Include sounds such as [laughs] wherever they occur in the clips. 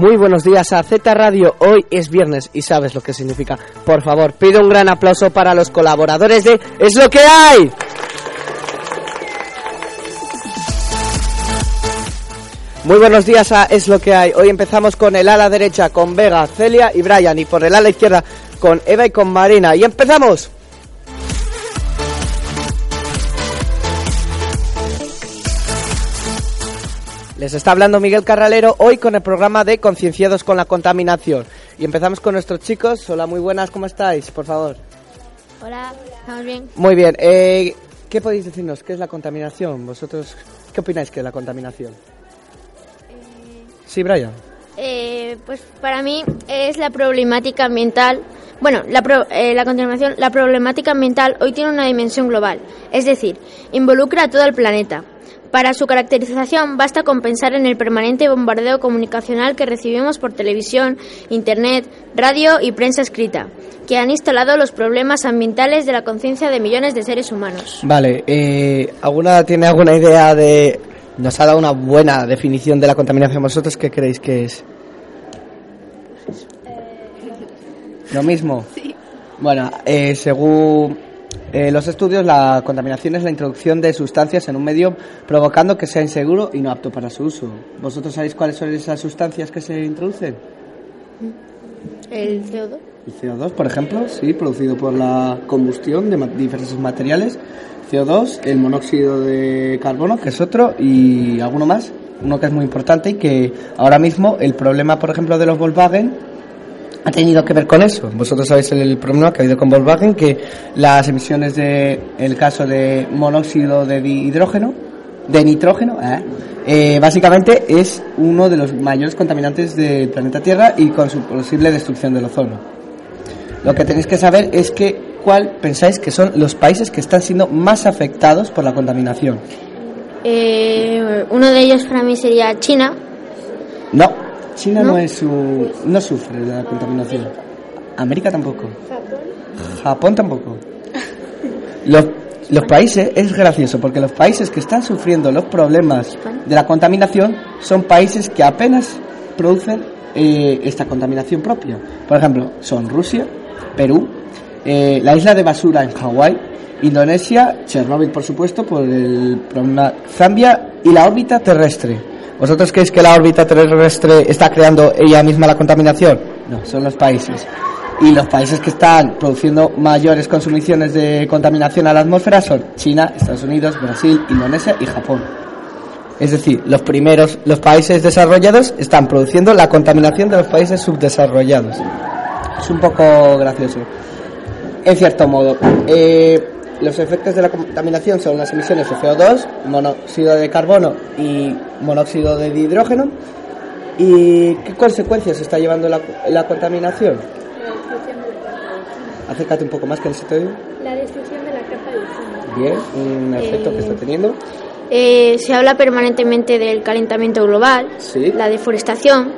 Muy buenos días a Z Radio. Hoy es viernes y sabes lo que significa. Por favor, pido un gran aplauso para los colaboradores de Es lo que hay. Muy buenos días a Es lo que hay. Hoy empezamos con el ala derecha con Vega, Celia y Brian y por el ala izquierda con Eva y con Marina. Y empezamos. Les está hablando Miguel Carralero hoy con el programa de Concienciados con la Contaminación. Y empezamos con nuestros chicos. Hola, muy buenas, ¿cómo estáis? Por favor. Hola, ¿estamos bien? Muy bien. Eh, ¿Qué podéis decirnos? ¿Qué es la contaminación? ¿Vosotros qué opináis que es la contaminación? Sí, Brian. Eh, pues para mí es la problemática ambiental. Bueno, la, pro- eh, la contaminación, la problemática ambiental hoy tiene una dimensión global, es decir, involucra a todo el planeta. Para su caracterización basta con pensar en el permanente bombardeo comunicacional que recibimos por televisión, internet, radio y prensa escrita, que han instalado los problemas ambientales de la conciencia de millones de seres humanos. Vale, eh, ¿alguna tiene alguna idea de... Nos ha dado una buena definición de la contaminación. ¿Vosotros qué creéis que es? Lo mismo. [laughs] Bueno, eh, según eh, los estudios, la contaminación es la introducción de sustancias en un medio provocando que sea inseguro y no apto para su uso. ¿Vosotros sabéis cuáles son esas sustancias que se introducen? El CO2. El CO2, por ejemplo, sí, producido por la combustión de diversos materiales. CO2, el monóxido de carbono, que es otro, y alguno más, uno que es muy importante y que ahora mismo el problema, por ejemplo, de los Volkswagen ha tenido que ver con eso. Vosotros sabéis el problema que ha habido con Volkswagen, que las emisiones de, el caso de monóxido de hidrógeno, de nitrógeno, ¿eh? Eh, básicamente es uno de los mayores contaminantes del planeta Tierra y con su posible destrucción del ozono. Lo que tenéis que saber es que cuál pensáis que son los países que están siendo más afectados por la contaminación. Eh, uno de ellos para mí sería China, No, China no, ¿No? es su, no sufre de la contaminación. América tampoco. Japón tampoco. Los, los países, es gracioso, porque los países que están sufriendo los problemas de la contaminación son países que apenas producen eh, esta contaminación propia. Por ejemplo, son Rusia, Perú, eh, la isla de basura en Hawái, Indonesia, Chernóbil, por supuesto, por el problema Zambia y la órbita terrestre. ¿Vosotros creéis que la órbita terrestre está creando ella misma la contaminación? No, son los países. Y los países que están produciendo mayores consumiciones de contaminación a la atmósfera son China, Estados Unidos, Brasil, Indonesia y Japón. Es decir, los primeros, los países desarrollados están produciendo la contaminación de los países subdesarrollados. Es un poco gracioso. En cierto modo, eh, los efectos de la contaminación son las emisiones de CO2, monóxido de carbono y monóxido de hidrógeno. ¿Y qué consecuencias está llevando la, la contaminación? Acércate un poco más que no se te oye. La destrucción de la capa de ozono. Bien, un efecto que está teniendo. Eh, se habla permanentemente del calentamiento global, Sí. la deforestación,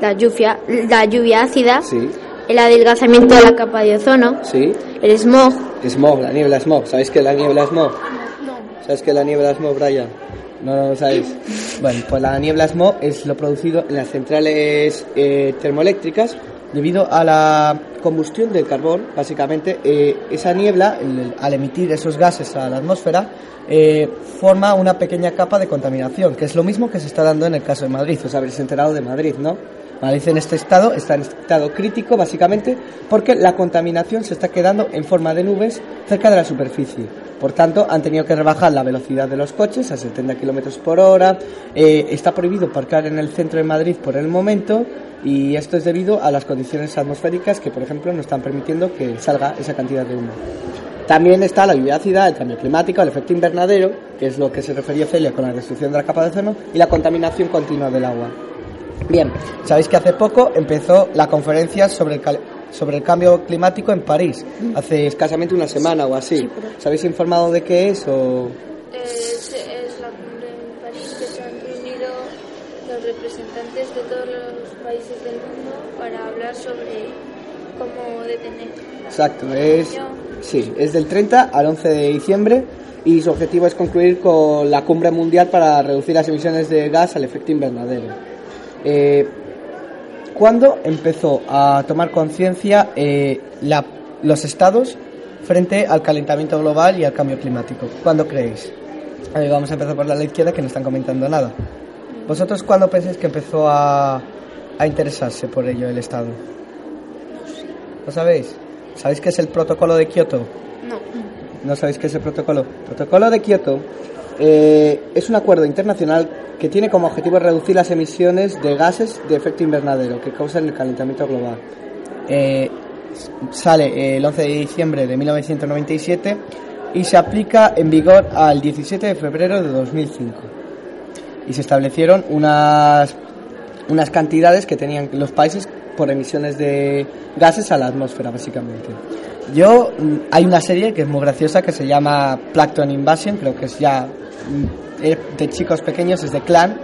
la lluvia, la lluvia ácida, Sí, el adelgazamiento de la capa de ozono, sí. el smog. Smog, la niebla smog. ¿Sabéis qué es la niebla smog? ¿Sabes qué es la niebla smog, Brian? No, no lo sabéis. Bueno, pues la niebla smog es lo producido en las centrales eh, termoeléctricas debido a la combustión del carbón. Básicamente, eh, esa niebla, al emitir esos gases a la atmósfera, eh, forma una pequeña capa de contaminación, que es lo mismo que se está dando en el caso de Madrid. Os habréis enterado de Madrid, ¿no? Madrid en este estado está en estado crítico básicamente porque la contaminación se está quedando en forma de nubes cerca de la superficie. Por tanto, han tenido que rebajar la velocidad de los coches a 70 kilómetros por hora. Eh, está prohibido aparcar en el centro de Madrid por el momento y esto es debido a las condiciones atmosféricas que, por ejemplo, no están permitiendo que salga esa cantidad de humo. También está la lluvia ácida, el cambio climático, el efecto invernadero, que es lo que se refería Celia con la destrucción de la capa de ozono, y la contaminación continua del agua. Bien, sabéis que hace poco empezó la conferencia sobre el, sobre el cambio climático en París, hace escasamente una semana o así. Sí, pero- ¿Os habéis informado de qué es o...? Es, es la cumbre en París que se han reunido los representantes de todos los países del mundo para hablar sobre cómo detener. Exacto, es, sí, es del 30 al 11 de diciembre y su objetivo es concluir con la cumbre mundial para reducir las emisiones de gas al efecto invernadero. Eh, ¿cuándo empezó a tomar conciencia eh, los estados frente al calentamiento global y al cambio climático? ¿Cuándo creéis? A ver, vamos a empezar por la izquierda que no están comentando nada. ¿Vosotros cuándo pensáis que empezó a, a interesarse por ello el Estado? ¿Lo sabéis? ¿Sabéis qué es el protocolo de Kioto? No. ¿No sabéis qué es el protocolo? El protocolo de Kioto eh, es un acuerdo internacional que tiene como objetivo reducir las emisiones de gases de efecto invernadero que causan el calentamiento global. Eh, sale el 11 de diciembre de 1997 y se aplica en vigor al 17 de febrero de 2005. Y se establecieron unas, unas cantidades que tenían los países por emisiones de gases a la atmósfera, básicamente. Yo, mm, hay una serie que es muy graciosa que se llama Plankton Invasion, creo que es ya mm, de chicos pequeños, es de Clan,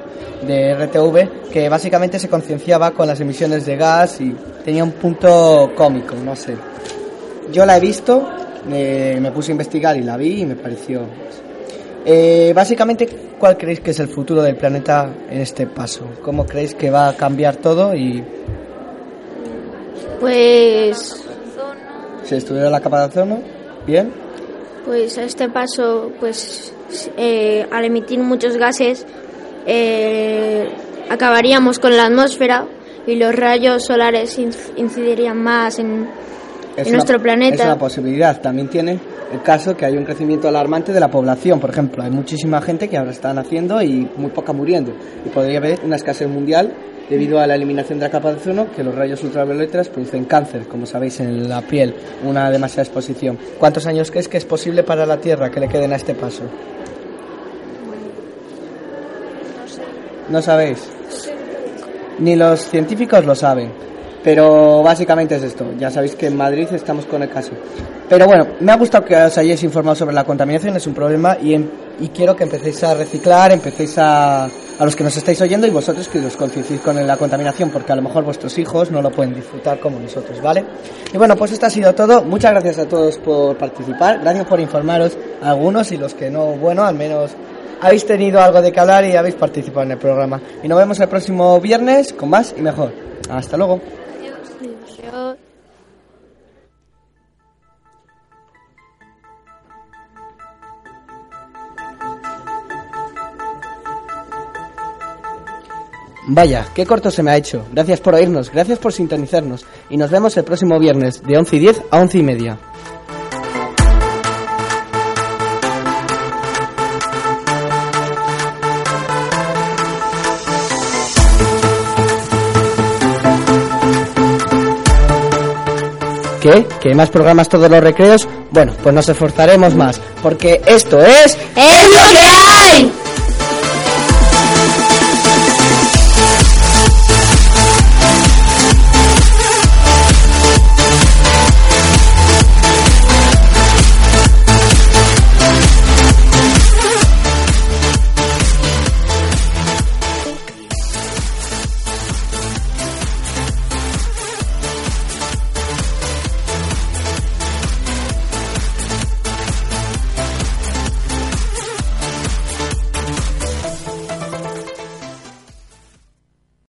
de RTV, que básicamente se concienciaba con las emisiones de gas y tenía un punto cómico, no sé. Yo la he visto, eh, me puse a investigar y la vi y me pareció... Eh, básicamente, ¿cuál creéis que es el futuro del planeta en este paso? ¿Cómo creéis que va a cambiar todo y Pues, se estudiará la capa de ozono? ¿Bien? Pues a este paso, pues eh, al emitir muchos gases, eh, acabaríamos con la atmósfera y los rayos solares inc- incidirían más en, Es en nuestro planeta. Es una posibilidad. También tiene el caso que hay un crecimiento alarmante de la población. Por ejemplo, hay muchísima gente que ahora está naciendo y muy poca muriendo. Y podría haber una escasez mundial debido a la eliminación de la capa de ozono, que los rayos ultravioletas producen cáncer, como sabéis, en la piel, una demasiada exposición. ¿Cuántos años crees que es posible para la Tierra que le queden a este paso? ¿No sabéis? Ni los científicos lo saben. Pero básicamente es esto. Ya sabéis que en Madrid estamos con el caso. Pero bueno, me ha gustado que os hayáis informado sobre la contaminación, es un problema y, em- y quiero que empecéis a reciclar, empecéis a, a los que nos estáis oyendo y vosotros que os concienciéis con la contaminación, porque a lo mejor vuestros hijos no lo pueden disfrutar como nosotros, ¿vale? Y bueno, pues esto ha sido todo. Muchas gracias a todos por participar, gracias por informaros algunos y los que no, bueno, al menos habéis tenido algo de que hablar y habéis participado en el programa. Y nos vemos el próximo viernes con más y mejor. Hasta luego. Vaya, qué corto se me ha hecho. Gracias por oírnos, gracias por sintonizarnos. Y nos vemos el próximo viernes de 11 y 10 a 11 y media. ¿Qué? ¿Que hay más programas todos los recreos? Bueno, pues nos esforzaremos más, porque esto es... ¡Es lo que hay!